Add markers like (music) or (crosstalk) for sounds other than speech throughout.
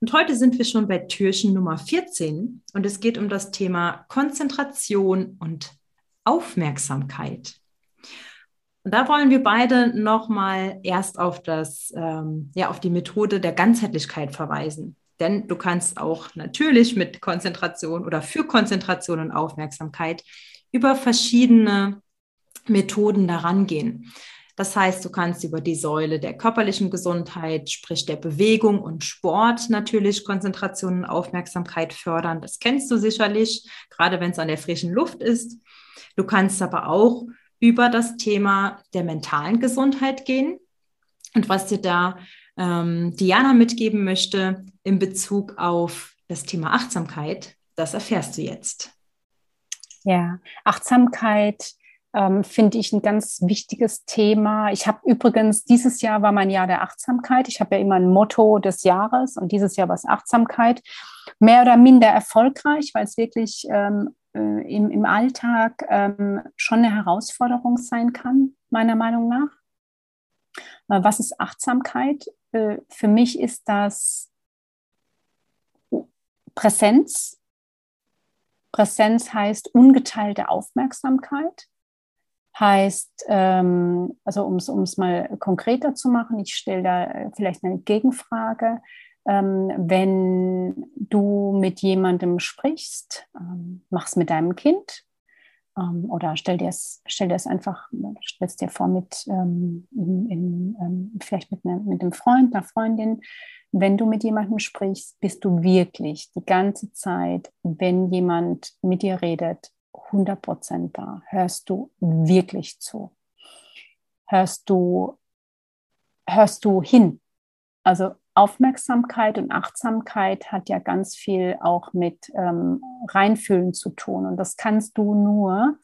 Und heute sind wir schon bei Türchen Nummer 14 und es geht um das Thema Konzentration und Aufmerksamkeit. Und da wollen wir beide nochmal erst auf das, ähm, ja, auf die Methode der Ganzheitlichkeit verweisen. Denn du kannst auch natürlich mit Konzentration oder für Konzentration und Aufmerksamkeit über verschiedene Methoden daran gehen. Das heißt, du kannst über die Säule der körperlichen Gesundheit, sprich der Bewegung und Sport natürlich Konzentration und Aufmerksamkeit fördern. Das kennst du sicherlich, gerade wenn es an der frischen Luft ist. Du kannst aber auch über das Thema der mentalen Gesundheit gehen. Und was dir da ähm, Diana mitgeben möchte in Bezug auf das Thema Achtsamkeit, das erfährst du jetzt. Ja, Achtsamkeit ähm, finde ich ein ganz wichtiges Thema. Ich habe übrigens, dieses Jahr war mein Jahr der Achtsamkeit. Ich habe ja immer ein Motto des Jahres und dieses Jahr war es Achtsamkeit. Mehr oder minder erfolgreich, weil es wirklich ähm, äh, im, im Alltag ähm, schon eine Herausforderung sein kann, meiner Meinung nach. Äh, was ist Achtsamkeit? Äh, für mich ist das Präsenz. Präsenz heißt ungeteilte Aufmerksamkeit heißt, ähm, also um es mal konkreter zu machen, ich stelle da äh, vielleicht eine Gegenfrage. Ähm, wenn du mit jemandem sprichst, ähm, mach's mit deinem Kind ähm, oder stell dir es stell dir es einfach, stellst dir vor mit ähm, in, in, ähm, vielleicht mit, ne, mit einem Freund, einer Freundin. Wenn du mit jemandem sprichst, bist du wirklich die ganze Zeit, wenn jemand mit dir redet, 100% da? Hörst du wirklich zu? Hörst du, hörst du hin? Also Aufmerksamkeit und Achtsamkeit hat ja ganz viel auch mit ähm, Reinfühlen zu tun. Und das kannst du nur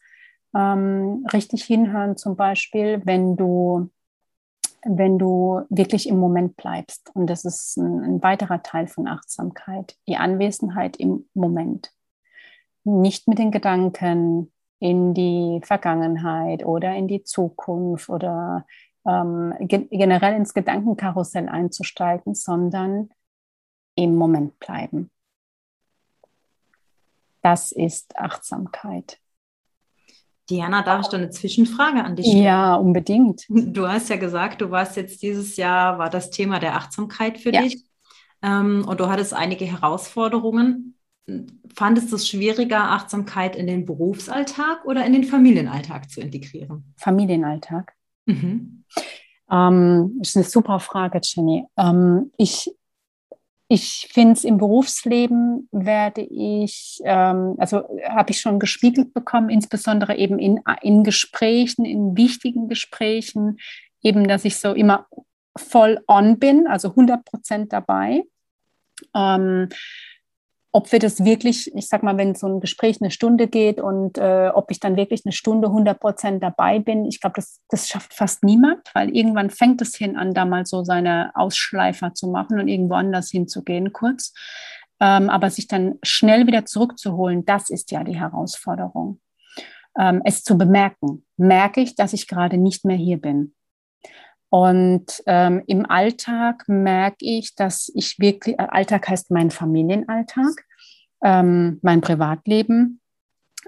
ähm, richtig hinhören, zum Beispiel, wenn du, wenn du wirklich im Moment bleibst. Und das ist ein, ein weiterer Teil von Achtsamkeit, die Anwesenheit im Moment nicht mit den Gedanken in die Vergangenheit oder in die Zukunft oder ähm, ge generell ins Gedankenkarussell einzusteigen, sondern im Moment bleiben. Das ist Achtsamkeit. Diana, darf ich da eine Zwischenfrage an dich stellen? Ja, unbedingt. Du hast ja gesagt, du warst jetzt dieses Jahr, war das Thema der Achtsamkeit für ja. dich. Ähm, und du hattest einige Herausforderungen fandest du es schwieriger, Achtsamkeit in den Berufsalltag oder in den Familienalltag zu integrieren? Familienalltag. Mhm. Ähm, ist eine super Frage, Jenny. Ähm, ich ich finde es im Berufsleben werde ich, ähm, also habe ich schon gespiegelt bekommen, insbesondere eben in, in Gesprächen, in wichtigen Gesprächen, eben, dass ich so immer voll on bin, also 100 Prozent dabei. Ähm, ob wir das wirklich, ich sag mal, wenn so ein Gespräch eine Stunde geht und äh, ob ich dann wirklich eine Stunde 100 Prozent dabei bin, ich glaube, das, das schafft fast niemand, weil irgendwann fängt das Hirn an, da mal so seine Ausschleifer zu machen und irgendwo anders hinzugehen kurz. Ähm, aber sich dann schnell wieder zurückzuholen, das ist ja die Herausforderung. Ähm, es zu bemerken, merke ich, dass ich gerade nicht mehr hier bin. Und ähm, im Alltag merke ich, dass ich wirklich, äh, Alltag heißt mein Familienalltag, ähm, mein Privatleben,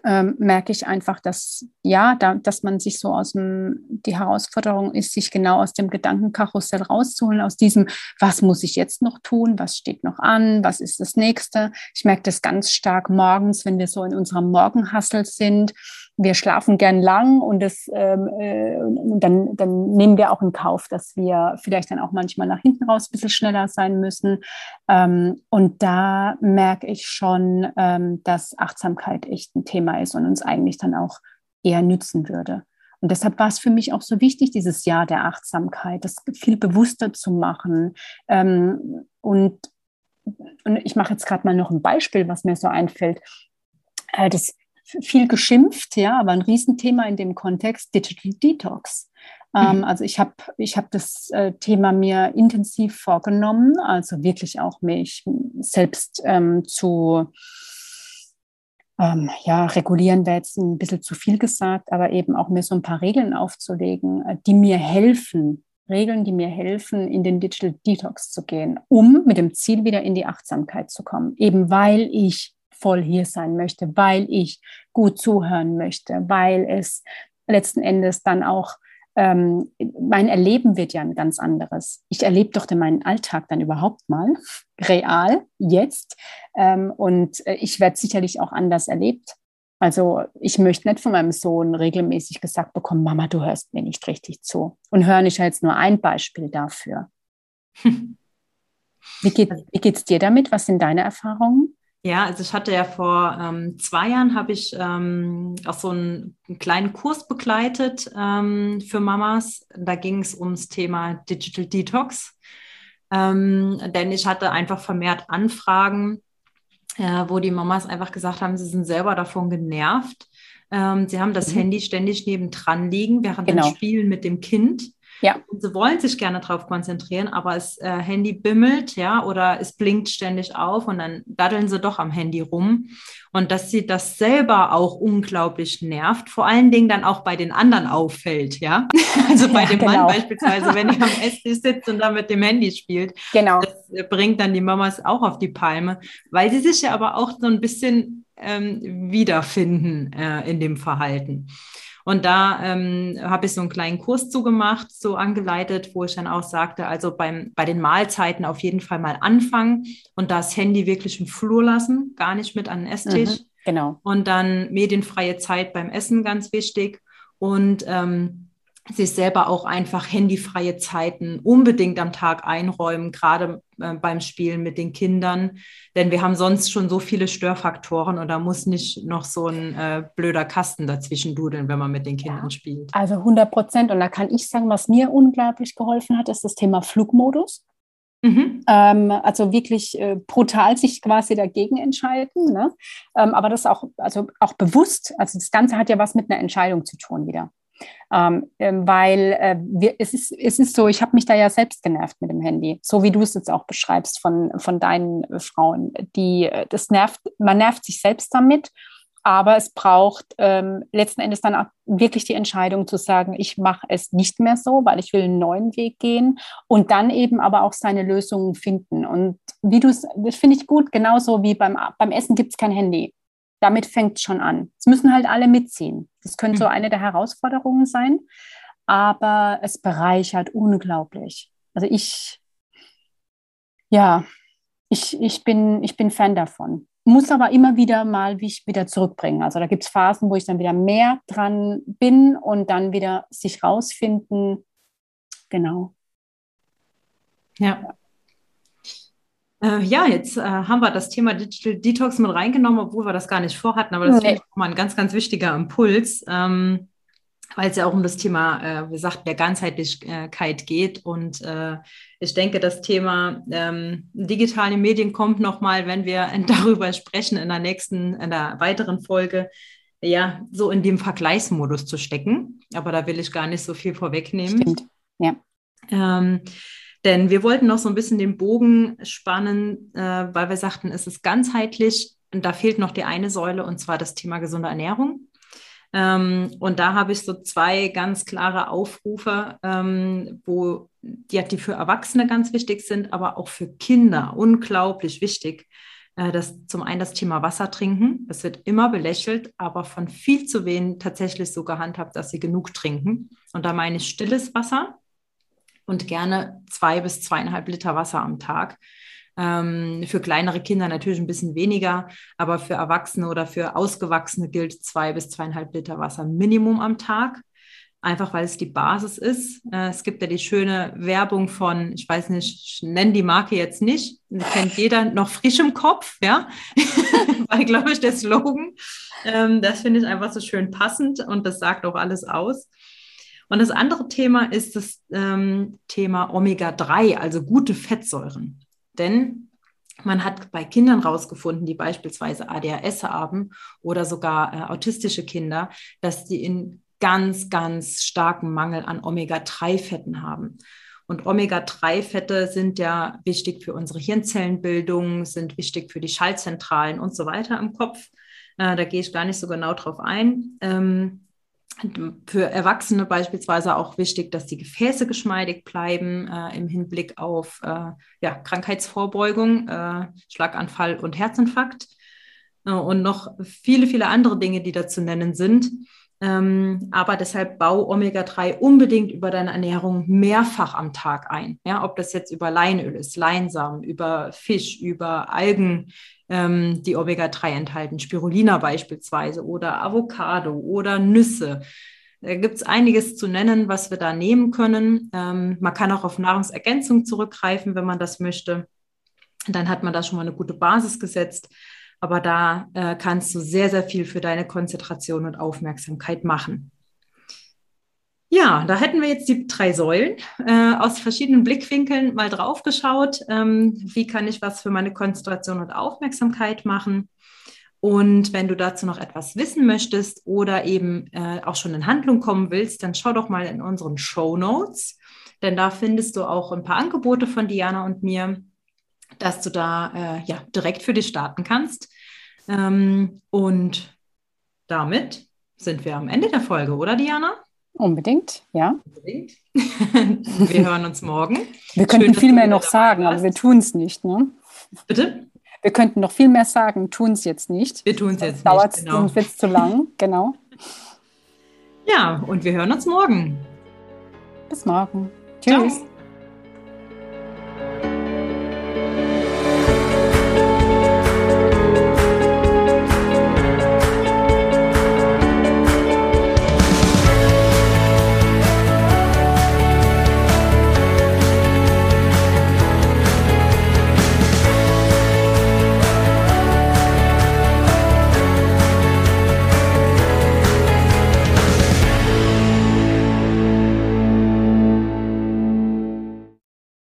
ähm, merke ich einfach, dass ja, da, dass man sich so aus dem, die Herausforderung ist, sich genau aus dem Gedankenkarussell rauszuholen, aus diesem, was muss ich jetzt noch tun, was steht noch an, was ist das nächste. Ich merke das ganz stark morgens, wenn wir so in unserem Morgenhassel sind, wir schlafen gern lang und das, ähm, äh, dann, dann nehmen wir auch in Kauf, dass wir vielleicht dann auch manchmal nach hinten raus ein bisschen schneller sein müssen. Ähm, und da merke ich schon, ähm, dass Achtsamkeit echt ein Thema ist und uns eigentlich dann auch eher nützen würde. Und deshalb war es für mich auch so wichtig, dieses Jahr der Achtsamkeit, das viel bewusster zu machen. Ähm, und, und ich mache jetzt gerade mal noch ein Beispiel, was mir so einfällt äh, das viel geschimpft, ja, aber ein Riesenthema in dem Kontext Digital Detox. Ähm, mhm. Also ich habe ich hab das äh, Thema mir intensiv vorgenommen, also wirklich auch mich selbst ähm, zu ähm, ja, regulieren wäre jetzt ein bisschen zu viel gesagt, aber eben auch mir so ein paar Regeln aufzulegen, äh, die mir helfen, Regeln, die mir helfen, in den Digital Detox zu gehen, um mit dem Ziel wieder in die Achtsamkeit zu kommen. Eben weil ich voll hier sein möchte, weil ich gut zuhören möchte, weil es letzten Endes dann auch ähm, mein Erleben wird ja ein ganz anderes. Ich erlebe doch meinen Alltag dann überhaupt mal (laughs) real jetzt ähm, und äh, ich werde sicherlich auch anders erlebt. Also ich möchte nicht von meinem Sohn regelmäßig gesagt bekommen, Mama, du hörst mir nicht richtig zu. Und hören ist jetzt nur ein Beispiel dafür. (laughs) Wie geht es dir damit? Was sind deine Erfahrungen? Ja, also ich hatte ja vor ähm, zwei Jahren habe ich ähm, auch so einen, einen, kleinen Kurs begleitet ähm, für Mamas. Da ging es ums Thema Digital Detox. Ähm, denn ich hatte einfach vermehrt Anfragen, äh, wo die Mamas einfach gesagt haben, sie sind selber davon genervt. Ähm, sie haben das mhm. Handy ständig nebendran liegen, während genau. sie spielen mit dem Kind. Ja. Und sie wollen sich gerne darauf konzentrieren, aber das äh, Handy bimmelt, ja, oder es blinkt ständig auf und dann daddeln sie doch am Handy rum. Und dass sie das selber auch unglaublich nervt, vor allen Dingen dann auch bei den anderen auffällt, ja. (laughs) Also bei ja, dem genau. Mann beispielsweise, wenn er am Esstisch sitzt und da mit dem Handy spielt. Genau. Das äh, bringt dann die Mamas auch auf die Palme, weil sie sich ja aber auch so ein bisschen ähm, wiederfinden äh, in dem Verhalten. Und da ähm, habe ich so einen kleinen Kurs zugemacht, so angeleitet, wo ich dann auch sagte, also beim, bei den Mahlzeiten auf jeden Fall mal anfangen und das Handy wirklich im Flur lassen, gar nicht mit an den Esstisch. Mhm, genau. Und dann medienfreie Zeit beim Essen, ganz wichtig. Und ähm, sich selber auch einfach handyfreie Zeiten unbedingt am Tag einräumen, gerade äh, beim Spielen mit den Kindern. Denn wir haben sonst schon so viele Störfaktoren und da muss nicht noch so ein äh, blöder Kasten dazwischen dudeln, wenn man mit den Kindern ja, spielt. Also 100 Prozent. Und da kann ich sagen, was mir unglaublich geholfen hat, ist das Thema Flugmodus. Mhm. Ähm, also wirklich äh, brutal sich quasi dagegen entscheiden. Ne? Ähm, aber das auch, also auch bewusst, also das Ganze hat ja was mit einer Entscheidung zu tun wieder. Ähm, ähm, weil äh, wir, es, ist, es ist so, ich habe mich da ja selbst genervt mit dem Handy, so wie du es jetzt auch beschreibst von, von deinen äh, Frauen. Die, äh, das nervt, man nervt sich selbst damit, aber es braucht ähm, letzten Endes dann auch wirklich die Entscheidung zu sagen, ich mache es nicht mehr so, weil ich will einen neuen Weg gehen und dann eben aber auch seine Lösungen finden. Und wie du es, das finde ich gut, genauso wie beim, beim Essen gibt es kein Handy damit fängt es schon an. Es müssen halt alle mitziehen. Das könnte so mhm. eine der Herausforderungen sein, aber es bereichert unglaublich. Also ich, ja, ich, ich, bin, ich bin Fan davon. Muss aber immer wieder mal wie wieder zurückbringen. Also da gibt es Phasen, wo ich dann wieder mehr dran bin und dann wieder sich rausfinden. Genau. Ja. Äh, ja, jetzt äh, haben wir das Thema Digital Detox mit reingenommen, obwohl wir das gar nicht vorhatten, aber das nee. ist mal ein ganz, ganz wichtiger Impuls, ähm, weil es ja auch um das Thema, äh, wie gesagt, der Ganzheitlichkeit geht. Und äh, ich denke, das Thema ähm, digitale Medien kommt nochmal, wenn wir (laughs) darüber sprechen in der nächsten, in der weiteren Folge, ja, so in dem Vergleichsmodus zu stecken. Aber da will ich gar nicht so viel vorwegnehmen. Stimmt, ja. Ähm, denn wir wollten noch so ein bisschen den Bogen spannen, äh, weil wir sagten, es ist ganzheitlich und da fehlt noch die eine Säule und zwar das Thema gesunde Ernährung. Ähm, und da habe ich so zwei ganz klare Aufrufe, ähm, wo die, die für Erwachsene ganz wichtig sind, aber auch für Kinder unglaublich wichtig. Äh, das zum einen das Thema Wasser trinken. Das wird immer belächelt, aber von viel zu wenigen tatsächlich so gehandhabt, dass sie genug trinken. Und da meine ich stilles Wasser und gerne zwei bis zweieinhalb Liter Wasser am Tag. Ähm, für kleinere Kinder natürlich ein bisschen weniger, aber für Erwachsene oder für Ausgewachsene gilt zwei bis zweieinhalb Liter Wasser Minimum am Tag. Einfach weil es die Basis ist. Äh, es gibt ja die schöne Werbung von, ich weiß nicht, ich nenne die Marke jetzt nicht, kennt jeder noch frisch im Kopf, ja, (laughs) weil, glaube ich, der Slogan. Ähm, das finde ich einfach so schön passend und das sagt auch alles aus. Und das andere Thema ist das ähm, Thema Omega-3, also gute Fettsäuren. Denn Man hat bei Kindern rausgefunden, die beispielsweise ADHS haben oder sogar äh, autistische Kinder, dass die in ganz, ganz starken Mangel an Omega-3-Fetten haben. Und Omega-3-Fette sind ja wichtig für unsere Hirnzellenbildung, sind wichtig für die Schaltzentralen und so weiter im Kopf. Äh, da gehe ich gar nicht so genau drauf ein. Ähm, für Erwachsene beispielsweise auch wichtig, dass die Gefäße geschmeidig bleiben äh, im Hinblick auf äh, ja, Krankheitsvorbeugung, äh, Schlaganfall und Herzinfarkt äh, und noch viele, viele andere Dinge, die da zu nennen sind. Ähm, aber deshalb bau Omega-3 unbedingt über deine Ernährung mehrfach am Tag ein. Ja, ob das jetzt über Leinöl ist, Leinsamen, über Fisch, über Algen, ähm, die Omega-3 enthalten, Spirulina beispielsweise oder Avocado oder Nüsse. Da gibt es einiges zu nennen, was wir da nehmen können. Ähm, man kann auch auf Nahrungsergänzung zurückgreifen, wenn man das möchte. Dann hat man da schon mal eine gute Basis gesetzt. Aber da äh, kannst du sehr, sehr viel für deine Konzentration und Aufmerksamkeit machen. Ja, da hätten wir jetzt die drei Säulen äh, aus verschiedenen Blickwinkeln mal drauf geschaut. Ähm, wie kann ich was für meine Konzentration und Aufmerksamkeit machen? Und wenn du dazu noch etwas wissen möchtest oder eben äh, auch schon in Handlung kommen willst, dann schau doch mal in unseren Show Notes, denn da findest du auch ein paar Angebote von Diana und mir, dass du da äh, ja, direkt für dich starten kannst. Ähm, und damit sind wir am Ende der Folge, oder Diana? Unbedingt, ja. Unbedingt. (laughs) wir hören uns morgen. Wir könnten Schön, viel mehr noch sagen, aber wir tun es nicht. Ne? Bitte? Wir könnten noch viel mehr sagen, tun es jetzt nicht. Wir tun es jetzt dauert nicht. Dauert genau. zu lang, genau. Ja, und wir hören uns morgen. Bis morgen. Tschüss. Ciao.